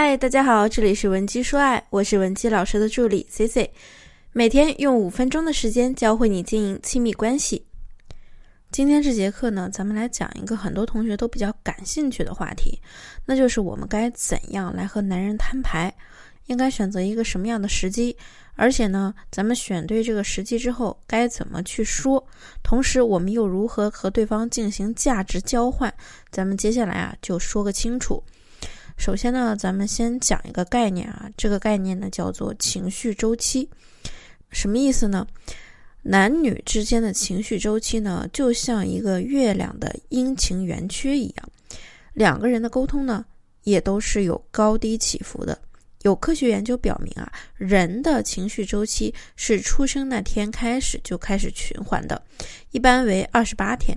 嗨，大家好，这里是文姬说爱，我是文姬老师的助理 C C，每天用五分钟的时间教会你经营亲密关系。今天这节课呢，咱们来讲一个很多同学都比较感兴趣的话题，那就是我们该怎样来和男人摊牌，应该选择一个什么样的时机，而且呢，咱们选对这个时机之后该怎么去说，同时我们又如何和对方进行价值交换，咱们接下来啊就说个清楚。首先呢，咱们先讲一个概念啊，这个概念呢叫做情绪周期，什么意思呢？男女之间的情绪周期呢，就像一个月亮的阴晴圆缺一样，两个人的沟通呢，也都是有高低起伏的。有科学研究表明啊，人的情绪周期是出生那天开始就开始循环的，一般为二十八天。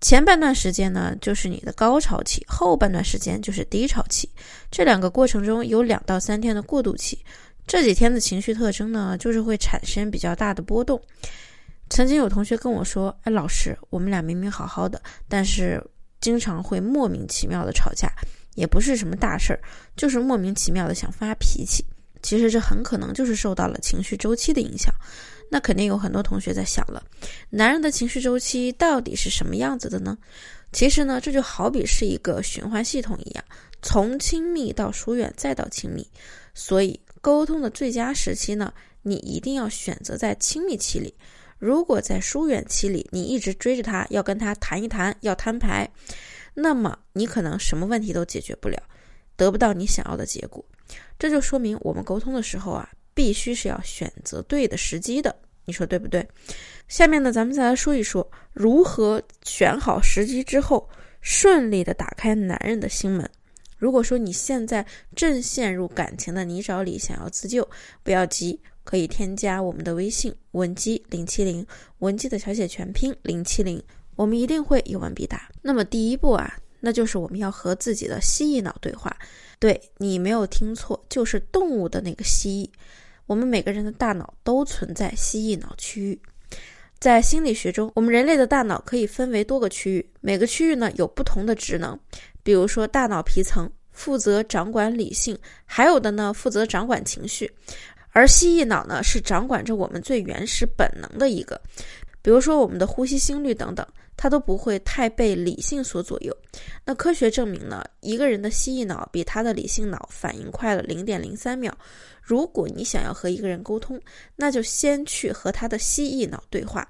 前半段时间呢，就是你的高潮期；后半段时间就是低潮期。这两个过程中有两到三天的过渡期。这几天的情绪特征呢，就是会产生比较大的波动。曾经有同学跟我说：“哎，老师，我们俩明明好好的，但是经常会莫名其妙的吵架，也不是什么大事儿，就是莫名其妙的想发脾气。其实这很可能就是受到了情绪周期的影响。”那肯定有很多同学在想了，男人的情绪周期到底是什么样子的呢？其实呢，这就好比是一个循环系统一样，从亲密到疏远再到亲密。所以沟通的最佳时期呢，你一定要选择在亲密期里。如果在疏远期里，你一直追着他，要跟他谈一谈，要摊牌，那么你可能什么问题都解决不了，得不到你想要的结果。这就说明我们沟通的时候啊。必须是要选择对的时机的，你说对不对？下面呢，咱们再来说一说如何选好时机之后，顺利的打开男人的心门。如果说你现在正陷入感情的泥沼里，想要自救，不要急，可以添加我们的微信文姬零七零，文姬的小写全拼零七零，我们一定会有问必答。那么第一步啊，那就是我们要和自己的蜥蜴脑对话。对你没有听错，就是动物的那个蜥蜴。我们每个人的大脑都存在蜥蜴脑区域，在心理学中，我们人类的大脑可以分为多个区域，每个区域呢有不同的职能。比如说，大脑皮层负责掌管理性，还有的呢负责掌管情绪，而蜥蜴脑呢是掌管着我们最原始本能的一个，比如说我们的呼吸、心率等等。他都不会太被理性所左右。那科学证明呢，一个人的蜥蜴脑比他的理性脑反应快了零点零三秒。如果你想要和一个人沟通，那就先去和他的蜥蜴脑对话，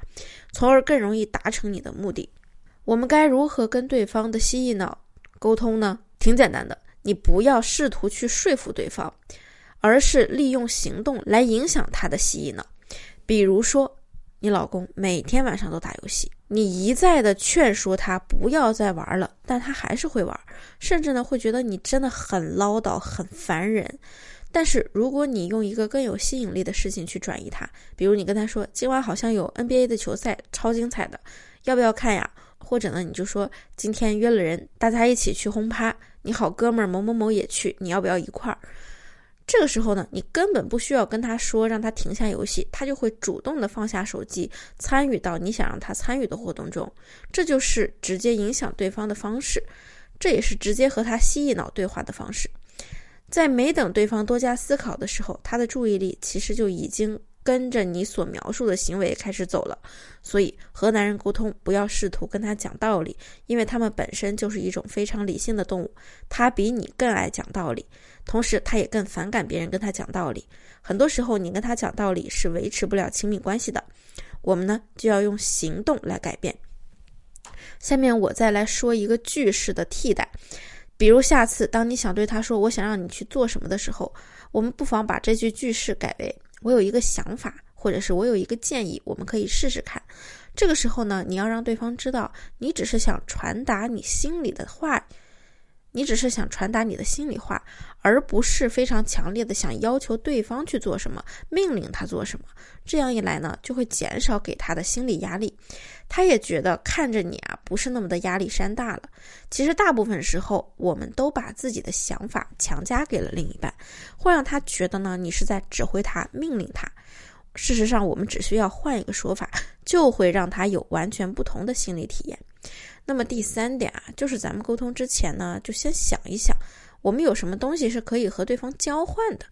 从而更容易达成你的目的。我们该如何跟对方的蜥蜴脑沟通呢？挺简单的，你不要试图去说服对方，而是利用行动来影响他的蜥蜴脑。比如说。你老公每天晚上都打游戏，你一再的劝说他不要再玩了，但他还是会玩，甚至呢会觉得你真的很唠叨、很烦人。但是如果你用一个更有吸引力的事情去转移他，比如你跟他说今晚好像有 NBA 的球赛，超精彩的，要不要看呀？或者呢你就说今天约了人，大家一起去轰趴，你好哥们儿某某某也去，你要不要一块儿？这个时候呢，你根本不需要跟他说让他停下游戏，他就会主动的放下手机，参与到你想让他参与的活动中。这就是直接影响对方的方式，这也是直接和他蜥蜴脑对话的方式。在没等对方多加思考的时候，他的注意力其实就已经跟着你所描述的行为开始走了。所以和男人沟通，不要试图跟他讲道理，因为他们本身就是一种非常理性的动物，他比你更爱讲道理。同时，他也更反感别人跟他讲道理。很多时候，你跟他讲道理是维持不了亲密关系的。我们呢，就要用行动来改变。下面我再来说一个句式的替代，比如下次当你想对他说“我想让你去做什么”的时候，我们不妨把这句句式改为“我有一个想法”或者是我有一个建议，我们可以试试看。这个时候呢，你要让对方知道，你只是想传达你心里的话。你只是想传达你的心里话，而不是非常强烈的想要求对方去做什么，命令他做什么。这样一来呢，就会减少给他的心理压力，他也觉得看着你啊，不是那么的压力山大了。其实大部分时候，我们都把自己的想法强加给了另一半，会让他觉得呢，你是在指挥他、命令他。事实上，我们只需要换一个说法，就会让他有完全不同的心理体验。那么第三点啊，就是咱们沟通之前呢，就先想一想，我们有什么东西是可以和对方交换的？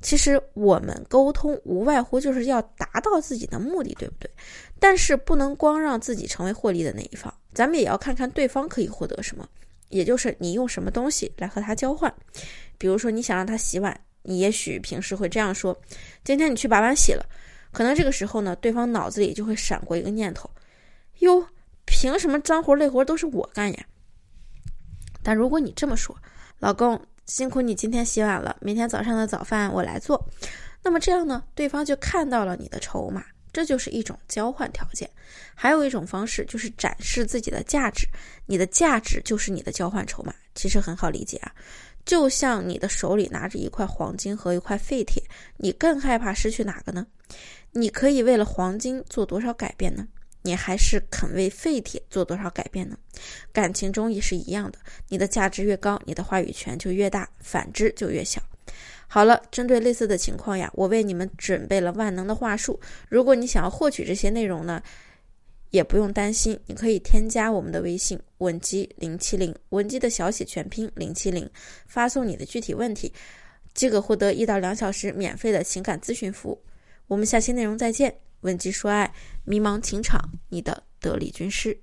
其实我们沟通无外乎就是要达到自己的目的，对不对？但是不能光让自己成为获利的那一方，咱们也要看看对方可以获得什么，也就是你用什么东西来和他交换。比如说你想让他洗碗，你也许平时会这样说：“今天你去把碗洗了。”可能这个时候呢，对方脑子里就会闪过一个念头：“哟，凭什么脏活累活都是我干呀？”但如果你这么说，老公。辛苦你今天洗碗了，明天早上的早饭我来做。那么这样呢，对方就看到了你的筹码，这就是一种交换条件。还有一种方式就是展示自己的价值，你的价值就是你的交换筹码。其实很好理解啊，就像你的手里拿着一块黄金和一块废铁，你更害怕失去哪个呢？你可以为了黄金做多少改变呢？你还是肯为废铁做多少改变呢？感情中也是一样的，你的价值越高，你的话语权就越大，反之就越小。好了，针对类似的情况呀，我为你们准备了万能的话术。如果你想要获取这些内容呢，也不用担心，你可以添加我们的微信文姬零七零，文姬的小写全拼零七零，发送你的具体问题，即可获得一到两小时免费的情感咨询服务。我们下期内容再见。文姬说爱，迷茫情场，你的得力军师。